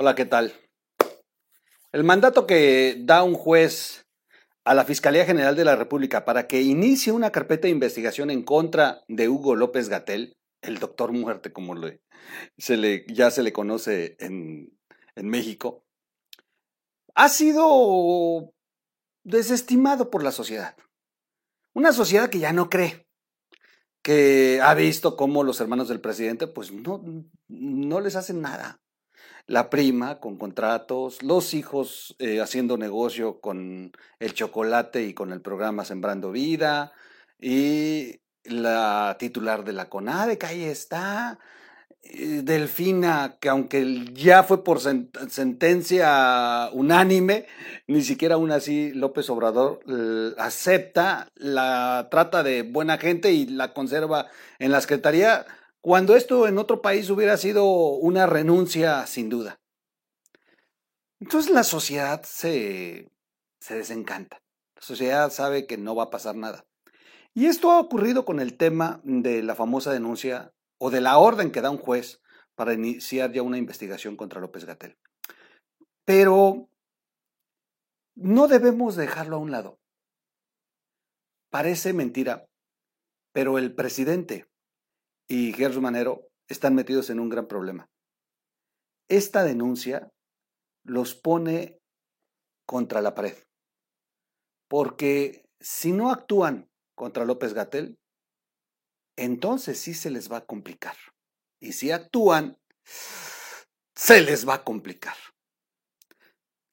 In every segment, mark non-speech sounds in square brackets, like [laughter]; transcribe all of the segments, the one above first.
Hola, ¿qué tal? El mandato que da un juez a la Fiscalía General de la República para que inicie una carpeta de investigación en contra de Hugo López Gatel, el doctor muerte como se le, ya se le conoce en, en México, ha sido desestimado por la sociedad. Una sociedad que ya no cree, que ha visto cómo los hermanos del presidente pues no, no les hacen nada la prima con contratos, los hijos eh, haciendo negocio con el chocolate y con el programa Sembrando Vida, y la titular de la CONADE, que ahí está, eh, Delfina, que aunque ya fue por sentencia unánime, ni siquiera aún así López Obrador acepta, la trata de buena gente y la conserva en la Secretaría cuando esto en otro país hubiera sido una renuncia sin duda. Entonces la sociedad se, se desencanta. La sociedad sabe que no va a pasar nada. Y esto ha ocurrido con el tema de la famosa denuncia o de la orden que da un juez para iniciar ya una investigación contra López Gatel. Pero no debemos dejarlo a un lado. Parece mentira, pero el presidente y Gerson Manero están metidos en un gran problema. Esta denuncia los pone contra la pared. Porque si no actúan contra López Gatel, entonces sí se les va a complicar. Y si actúan, se les va a complicar.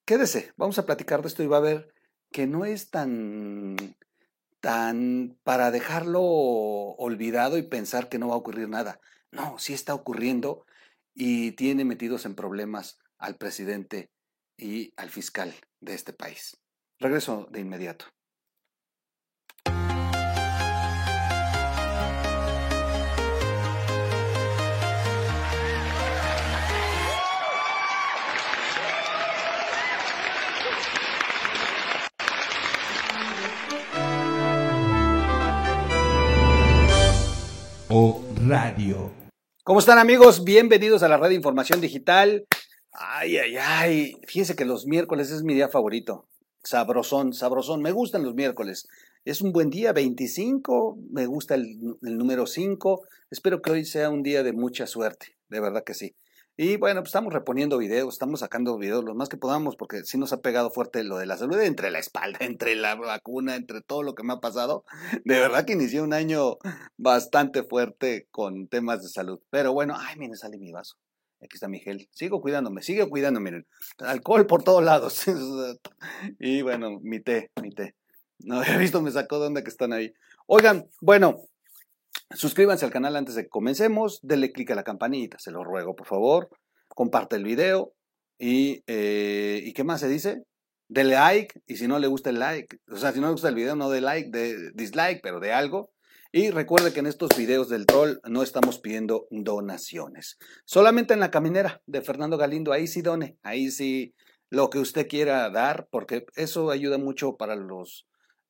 Quédese, vamos a platicar de esto y va a ver que no es tan tan para dejarlo olvidado y pensar que no va a ocurrir nada. No, sí está ocurriendo y tiene metidos en problemas al presidente y al fiscal de este país. Regreso de inmediato. Radio. ¿Cómo están amigos? Bienvenidos a la red de información digital. Ay, ay, ay. Fíjense que los miércoles es mi día favorito. Sabrosón, sabrosón. Me gustan los miércoles. Es un buen día, 25. Me gusta el, el número 5. Espero que hoy sea un día de mucha suerte. De verdad que sí. Y bueno, pues estamos reponiendo videos, estamos sacando videos lo más que podamos, porque sí nos ha pegado fuerte lo de la salud, entre la espalda, [laughs] entre la vacuna, entre todo lo que me ha pasado. De verdad que inicié un año bastante fuerte con temas de salud. Pero bueno, ay, miren, sale mi vaso. Aquí está mi gel. Sigo cuidándome, sigue cuidándome, miren. Alcohol por todos lados. [laughs] y bueno, mi té, mi té. No había visto, me sacó de que están ahí. Oigan, bueno, Suscríbanse al canal antes de que comencemos, denle clic a la campanita, se lo ruego por favor, comparte el video y, eh, ¿y qué más se dice? Dele like y si no le gusta el like, o sea, si no le gusta el video, no de like, de dislike, pero de algo. Y recuerde que en estos videos del troll no estamos pidiendo donaciones. Solamente en la caminera de Fernando Galindo, ahí sí done, ahí sí lo que usted quiera dar, porque eso ayuda mucho para los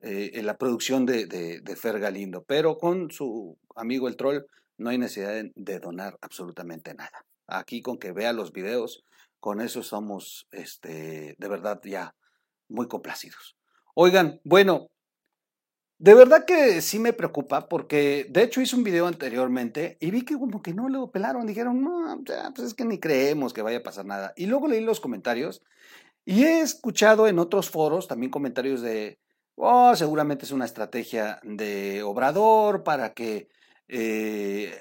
eh, en la producción de, de, Fer Galindo, pero con su amigo el troll no hay necesidad de, donar absolutamente nada. Aquí con que vea los videos, con eso somos este, de verdad ya muy complacidos. Oigan, bueno, de verdad que sí me preocupa porque de hecho hice un video anteriormente y vi que como que no lo pelaron, dijeron, no, pues es que ni creemos que vaya a pasar nada. Y luego leí los comentarios y he escuchado en otros foros también comentarios de, Oh, seguramente es una estrategia de Obrador para que eh,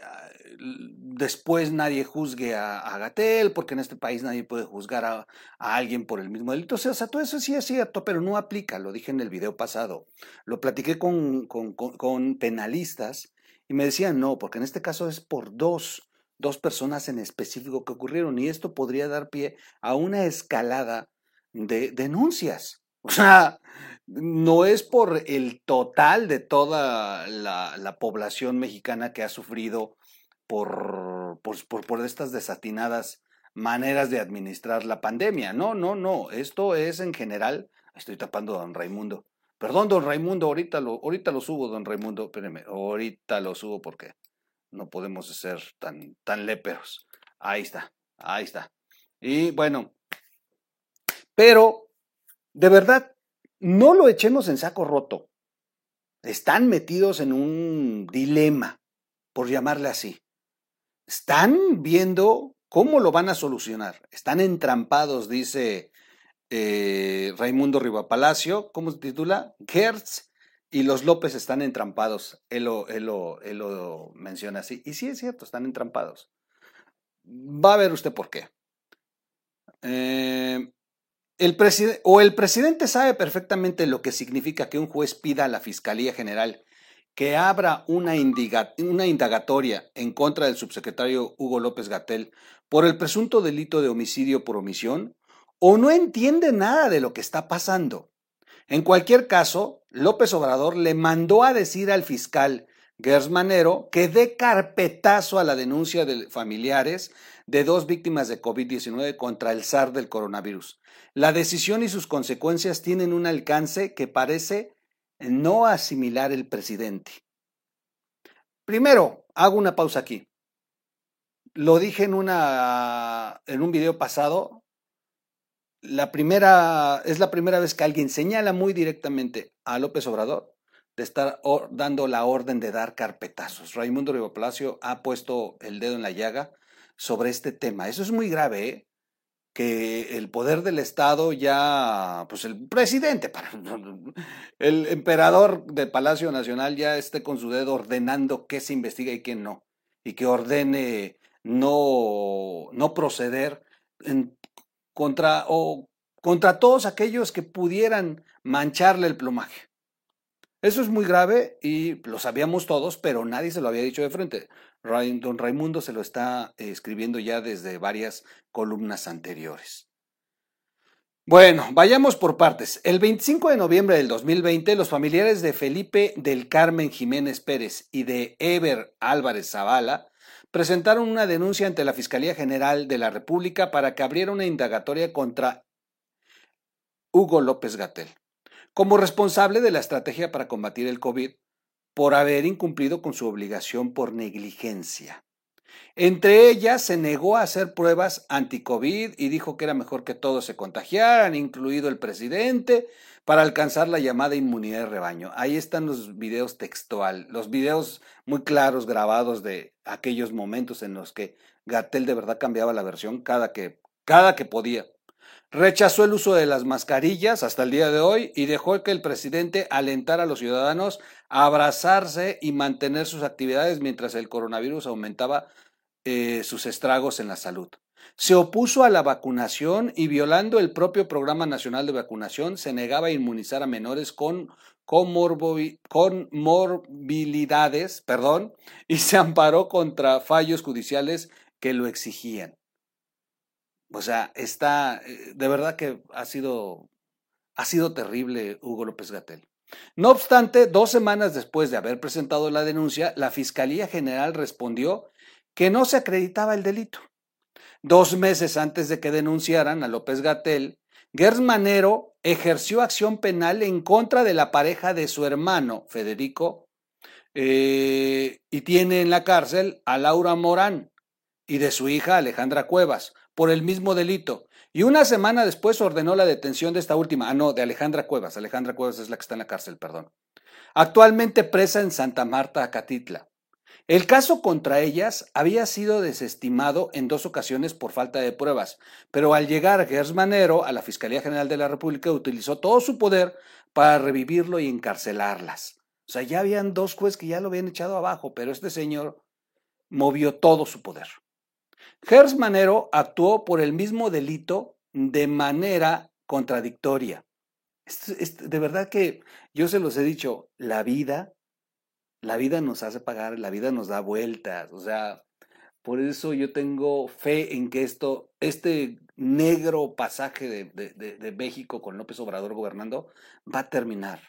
después nadie juzgue a, Gatel, porque en este país nadie puede juzgar a, alguien por el mismo delito. O sea, todo eso sí es cierto, pero no aplica, lo dije en el video pasado. Lo platiqué con, con penalistas y me decían no, porque en este caso es por dos, dos personas en específico que ocurrieron y esto podría dar pie a una escalada de denuncias. O sea, no es por el total de toda la, población mexicana que ha sufrido por, por, por, estas desatinadas maneras de administrar la pandemia. No, no, no. Esto es en general. Estoy tapando a don Raimundo. Perdón, don Raimundo, ahorita lo, ahorita lo subo, don Raimundo. Espéreme, ahorita lo subo porque no podemos ser tan, tan léperos. Ahí está, ahí está. Y bueno, pero de verdad, no lo echemos en saco roto. Están metidos en un dilema, por llamarle así. Están viendo cómo lo van a solucionar. Están entrampados, dice eh, Raimundo Rivapalacio, ¿cómo se titula? Gertz y los López están entrampados. Él lo, él, lo, menciona así. Y sí es cierto, están entrampados. Va a ver usted por qué. Eh, el o el presidente sabe perfectamente lo que significa que un juez pida a la Fiscalía General que abra una, una indagatoria en contra del subsecretario Hugo López Gatel por el presunto delito de homicidio por omisión, o no entiende nada de lo que está pasando. En cualquier caso, López Obrador le mandó a decir al fiscal Gersmanero que dé carpetazo a la denuncia de familiares de dos víctimas de COVID-19 contra el SAR del coronavirus. La decisión y sus consecuencias tienen un alcance que parece no asimilar el presidente. Primero, hago una pausa aquí. Lo dije en, una, en un video pasado, la primera, es la primera vez que alguien señala muy directamente a López Obrador de estar dando la orden de dar carpetazos. Raimundo Riva Palacio ha puesto el dedo en la llaga sobre este tema. Eso es muy grave, ¿eh? que el poder del Estado ya, pues el presidente, [laughs] el emperador del Palacio Nacional ya esté con su dedo ordenando qué se investiga y qué no, y que ordene no, no proceder en contra, o contra todos aquellos que pudieran mancharle el plumaje. Eso es muy grave y lo sabíamos todos, pero nadie se lo había dicho de frente. Don Raimundo se lo está eh, escribiendo ya desde varias columnas anteriores. Bueno, vayamos por partes. El 25 de noviembre del 2020, los familiares de Felipe del Carmen Jiménez Pérez y de Eber Álvarez Zavala presentaron una denuncia ante la Fiscalía General de la República para que abriera una indagatoria contra Hugo López Gatel, como responsable de la estrategia para combatir el COVID por haber incumplido con su obligación por negligencia. Entre ellas se negó a hacer pruebas anti-COVID y dijo que era mejor que todos se contagiaran, incluido el presidente, para alcanzar la llamada inmunidad de rebaño. Ahí están los videos textual, los videos muy claros grabados de aquellos momentos en los que Gatel de verdad cambiaba la versión cada que, cada que podía. Rechazó el uso de las mascarillas hasta el día de hoy y dejó que el presidente alentara a los ciudadanos a abrazarse y mantener sus actividades mientras el coronavirus aumentaba eh, sus estragos en la salud. Se opuso a la vacunación y violando el propio Programa Nacional de Vacunación se negaba a inmunizar a menores con, con morbilidades perdón, y se amparó contra fallos judiciales que lo exigían. O sea, está, eh, de verdad que ha sido, ha sido terrible Hugo López Gatel. No obstante, dos semanas después de haber presentado la denuncia, la Fiscalía General respondió que no se acreditaba el delito. Dos meses antes de que denunciaran a López Gatel, Gers Manero ejerció acción penal en contra de la pareja de su hermano, Federico, eh, y tiene en la cárcel a Laura Morán y de su hija Alejandra Cuevas por el mismo delito. Y una semana después ordenó la detención de esta última, ah, no, de Alejandra Cuevas. Alejandra Cuevas es la que está en la cárcel, perdón. Actualmente presa en Santa Marta, Acatitla. El caso contra ellas había sido desestimado en dos ocasiones por falta de pruebas, pero al llegar Gers Manero a la Fiscalía General de la República utilizó todo su poder para revivirlo y encarcelarlas. O sea, ya habían dos jueces que ya lo habían echado abajo, pero este señor movió todo su poder. Gers Manero actuó por el mismo delito de manera contradictoria. de verdad que yo se los he dicho, la vida la vida nos hace pagar, la vida nos da vueltas, o sea, por eso yo tengo fe en que esto, este negro pasaje de, México con López Obrador gobernando va a terminar.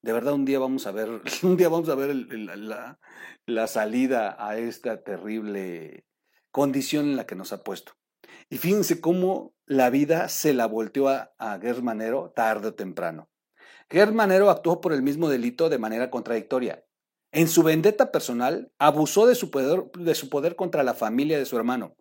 De verdad, un día vamos a ver, [laughs] un día vamos a ver la, la, salida a esta terrible condición en la que nos ha puesto. Y fíjense cómo la vida se la volteó a, a Manero tarde o temprano. Manero actuó por el mismo delito de manera contradictoria. En su vendetta personal, abusó de su, poder, de su poder contra la familia de su hermano.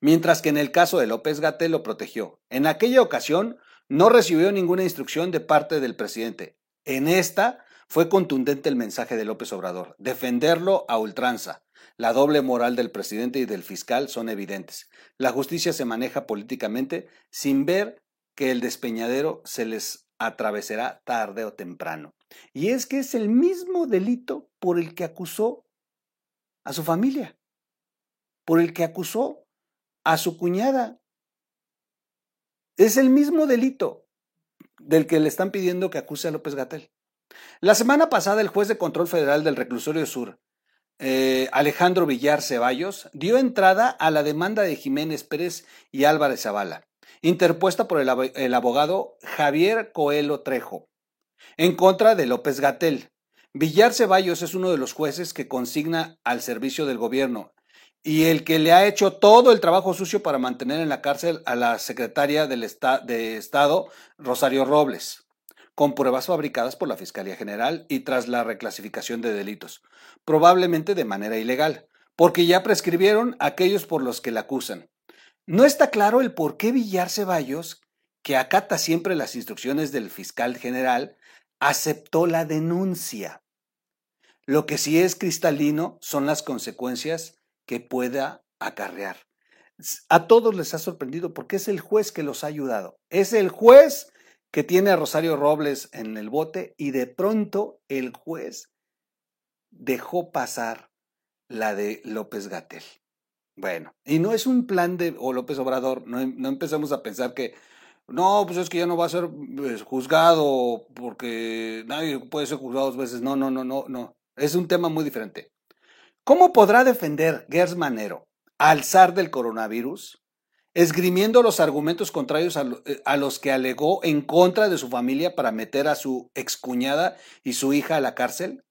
mientras que en el caso de López Gatel lo protegió. En aquella ocasión no recibió ninguna instrucción de parte del presidente. En esta fue contundente el mensaje de López Obrador, defenderlo a ultranza. La doble moral del presidente y del fiscal son evidentes. La justicia se maneja políticamente sin ver que el despeñadero se les atravesará tarde o temprano. Y es que es el mismo delito por el que acusó a su familia, por el que acusó a su cuñada. Es el mismo delito del que le están pidiendo que acuse a López Gatel. La semana pasada el juez de control federal del reclusorio sur, eh, Alejandro Villar Ceballos, dio entrada a la demanda de Jiménez Pérez y Álvarez Zavala, interpuesta por el, abogado Javier Coelho Trejo, en contra de López Gatel. Villar Ceballos es uno de los jueces que consigna al servicio del gobierno y el que le ha hecho todo el trabajo sucio para mantener en la cárcel a la secretaria del de Estado, Rosario Robles, con pruebas fabricadas por la Fiscalía General y tras la reclasificación de delitos, probablemente de manera ilegal, porque ya prescribieron aquellos por los que la acusan. No está claro el por qué Villar Ceballos, que acata siempre las instrucciones del fiscal general, aceptó la denuncia. Lo que sí es cristalino son las consecuencias que pueda acarrear. A todos les ha sorprendido porque es el juez que los ha ayudado. Es el juez que tiene a Rosario Robles en el bote y de pronto el juez dejó pasar la de López Gatel. Bueno, y no es un plan de o López Obrador, no, no empezamos a pensar que no, pues es que ya no va a ser pues, juzgado porque nadie puede ser juzgado dos veces. No, no, no, no, no. Es un tema muy diferente. ¿Cómo podrá defender Gers Manero al zar del coronavirus, esgrimiendo los argumentos contrarios a, eh, a, los que alegó en contra de su familia para meter a su excuñada y su hija a la cárcel?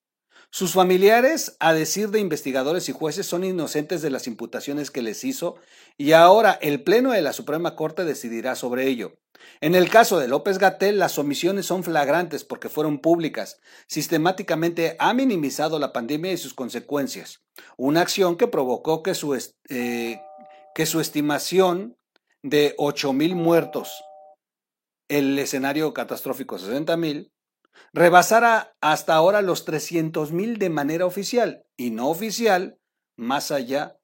Sus familiares, a decir de investigadores y jueces, son inocentes de las imputaciones que les hizo y ahora el Pleno de la Suprema Corte decidirá sobre ello. En el caso de López Gatel, las omisiones son flagrantes porque fueron públicas. Sistemáticamente ha minimizado la pandemia y sus consecuencias. Una acción que provocó que su, eh, que su estimación de 8 mil muertos, el escenario catastrófico 60 mil, rebasara hasta ahora los 300 mil de manera oficial y no oficial, más allá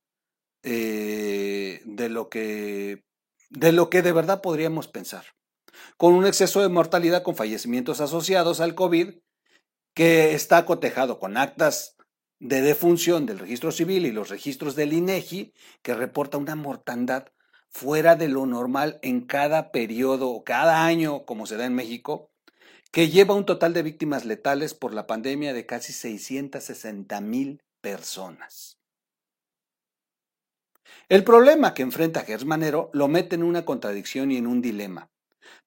eh, de, lo que, de lo que de verdad podríamos pensar. Con un exceso de mortalidad con fallecimientos asociados al COVID que está cotejado con actas de defunción del registro civil y los registros del INEGI, que reporta una mortandad fuera de lo normal en cada periodo, cada año, como se da en México, que lleva un total de víctimas letales por la pandemia de casi 660 mil personas. El problema que enfrenta Gersmanero lo mete en una contradicción y en un dilema.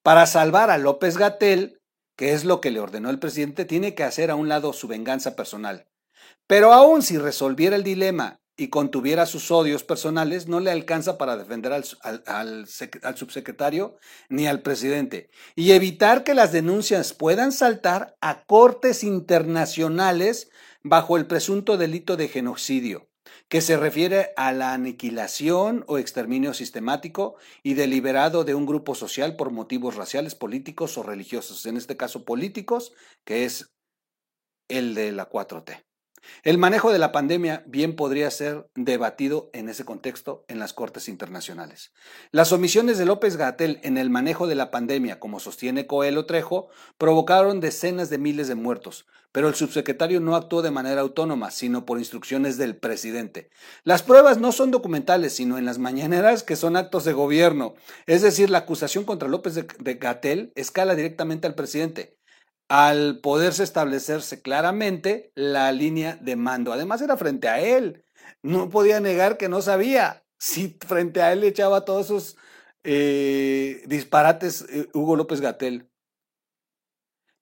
Para salvar a López Gatel, que es lo que le ordenó el presidente, tiene que hacer a un lado su venganza personal. Pero aún si resolviera el dilema y contuviera sus odios personales, no le alcanza para defender al, subsecretario ni al presidente y evitar que las denuncias puedan saltar a cortes internacionales bajo el presunto delito de genocidio, que se refiere a la aniquilación o exterminio sistemático y deliberado de un grupo social por motivos raciales, políticos o religiosos, en este caso políticos, que es el de la 4T. El manejo de la pandemia bien podría ser debatido en ese contexto en las Cortes Internacionales. Las omisiones de López Gatel en el manejo de la pandemia, como sostiene Coelho Trejo, provocaron decenas de miles de muertos, pero el subsecretario no actuó de manera autónoma, sino por instrucciones del presidente. Las pruebas no son documentales, sino en las mañaneras que son actos de gobierno. Es decir, la acusación contra López de Gatel escala directamente al presidente al poderse establecerse claramente la línea de mando. Además era frente a él. No podía negar que no sabía si frente a él le echaba todos esos eh, disparates eh, Hugo López Gatel.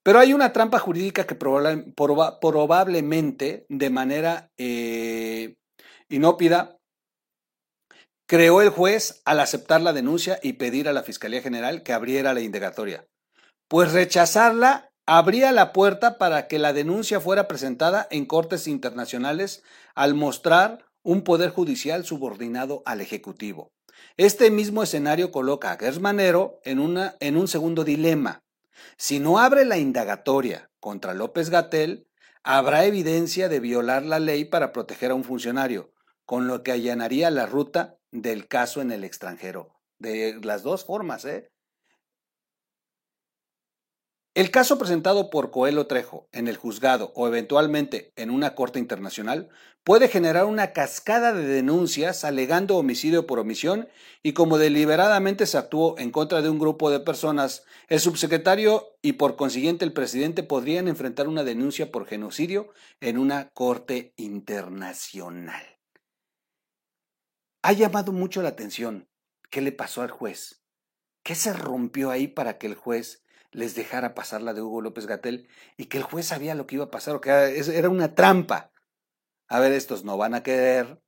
Pero hay una trampa jurídica que probablemente de manera eh, inópida creó el juez al aceptar la denuncia y pedir a la Fiscalía General que abriera la indagatoria. Pues rechazarla abría la puerta para que la denuncia fuera presentada en cortes internacionales al mostrar un poder judicial subordinado al Ejecutivo. Este mismo escenario coloca a Gersmanero en, una, en un segundo dilema. Si no abre la indagatoria contra López Gatel, habrá evidencia de violar la ley para proteger a un funcionario, con lo que allanaría la ruta del caso en el extranjero. De las dos formas, ¿eh? El caso presentado por Coelho Trejo en el juzgado o eventualmente en una corte internacional puede generar una cascada de denuncias alegando homicidio por omisión y como deliberadamente se actuó en contra de un grupo de personas, el subsecretario y por consiguiente el presidente podrían enfrentar una denuncia por genocidio en una corte internacional. Ha llamado mucho la atención qué le pasó al juez. ¿Qué se rompió ahí para que el juez les dejara pasar la de Hugo López Gatel y que el juez sabía lo que iba a pasar, o que era una trampa. A ver, estos no van a querer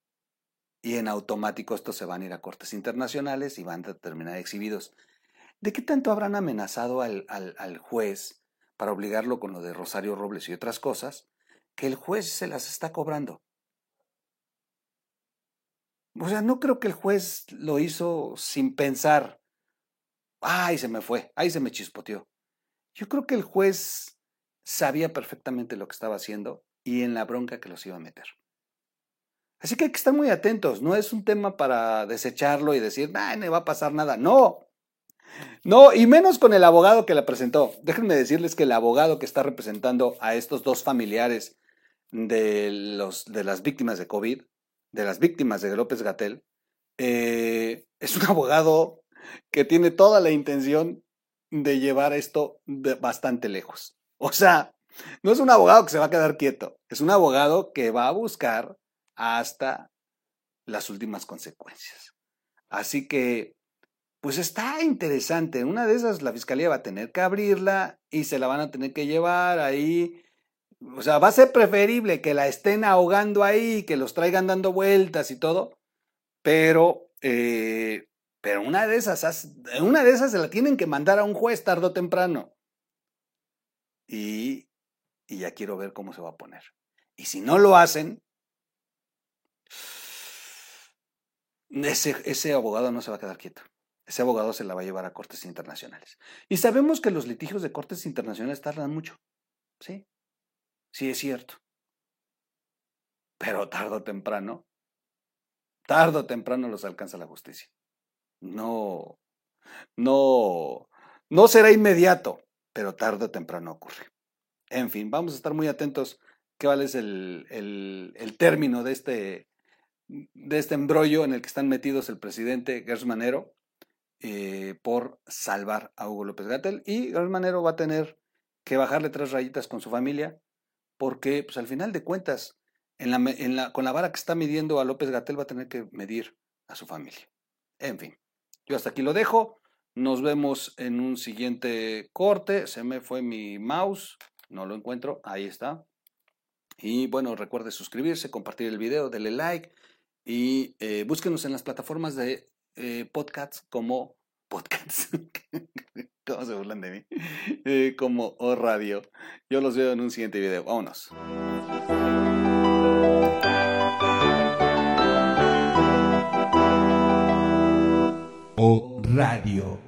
y en automático estos se van a ir a cortes internacionales y van a terminar exhibidos. ¿De qué tanto habrán amenazado al, al juez para obligarlo con lo de Rosario Robles y otras cosas que el juez se las está cobrando? O sea, no creo que el juez lo hizo sin pensar. Ay, se me fue, ay, se me chispoteó. Yo creo que el juez sabía perfectamente lo que estaba haciendo y en la bronca que los iba a meter. Así que hay que estar muy atentos. No es un tema para desecharlo y decir, no, no va a pasar nada. No. No, y menos con el abogado que la presentó. Déjenme decirles que el abogado que está representando a estos dos familiares de, los, de las víctimas de COVID, de las víctimas de López Gatel, eh, es un [laughs] abogado que tiene toda la intención de llevar esto bastante lejos. O sea, no es un abogado que se va a quedar quieto, es un abogado que va a buscar hasta las últimas consecuencias. Así que, pues está interesante. Una de esas la fiscalía va a tener que abrirla y se la van a tener que llevar ahí. O sea, va a ser preferible que la estén ahogando ahí, que los traigan dando vueltas y todo, pero eh, pero una de esas, una de esas se la tienen que mandar a un juez tarde o temprano. Y, ya quiero ver cómo se va a poner. Y si no lo hacen, ese, ese abogado no se va a quedar quieto. Ese abogado se la va a llevar a cortes internacionales. Y sabemos que los litigios de cortes internacionales tardan mucho. Sí, sí es cierto. Pero tarde o temprano, tarde o temprano los alcanza la justicia. No, no, no será inmediato, pero tarde o temprano ocurre. En fin, vamos a estar muy atentos qué vale es el, el, término de este, de este embrollo en el que están metidos el presidente Gersmanero eh, por salvar a Hugo López Gatel. Y Gersmanero va a tener que bajarle tres rayitas con su familia, porque pues, al final de cuentas, en la, con la vara que está midiendo a López Gatel va a tener que medir a su familia. En fin. Yo hasta aquí lo dejo. Nos vemos en un siguiente corte. Se me fue mi mouse. No lo encuentro. Ahí está. Y bueno, recuerde suscribirse, compartir el video, denle like y eh, búsquenos en las plataformas de eh, podcasts como podcasts. [laughs] ¿Cómo se burlan de mí? Eh, como O Radio. Yo los veo en un siguiente video. Vámonos. Radio.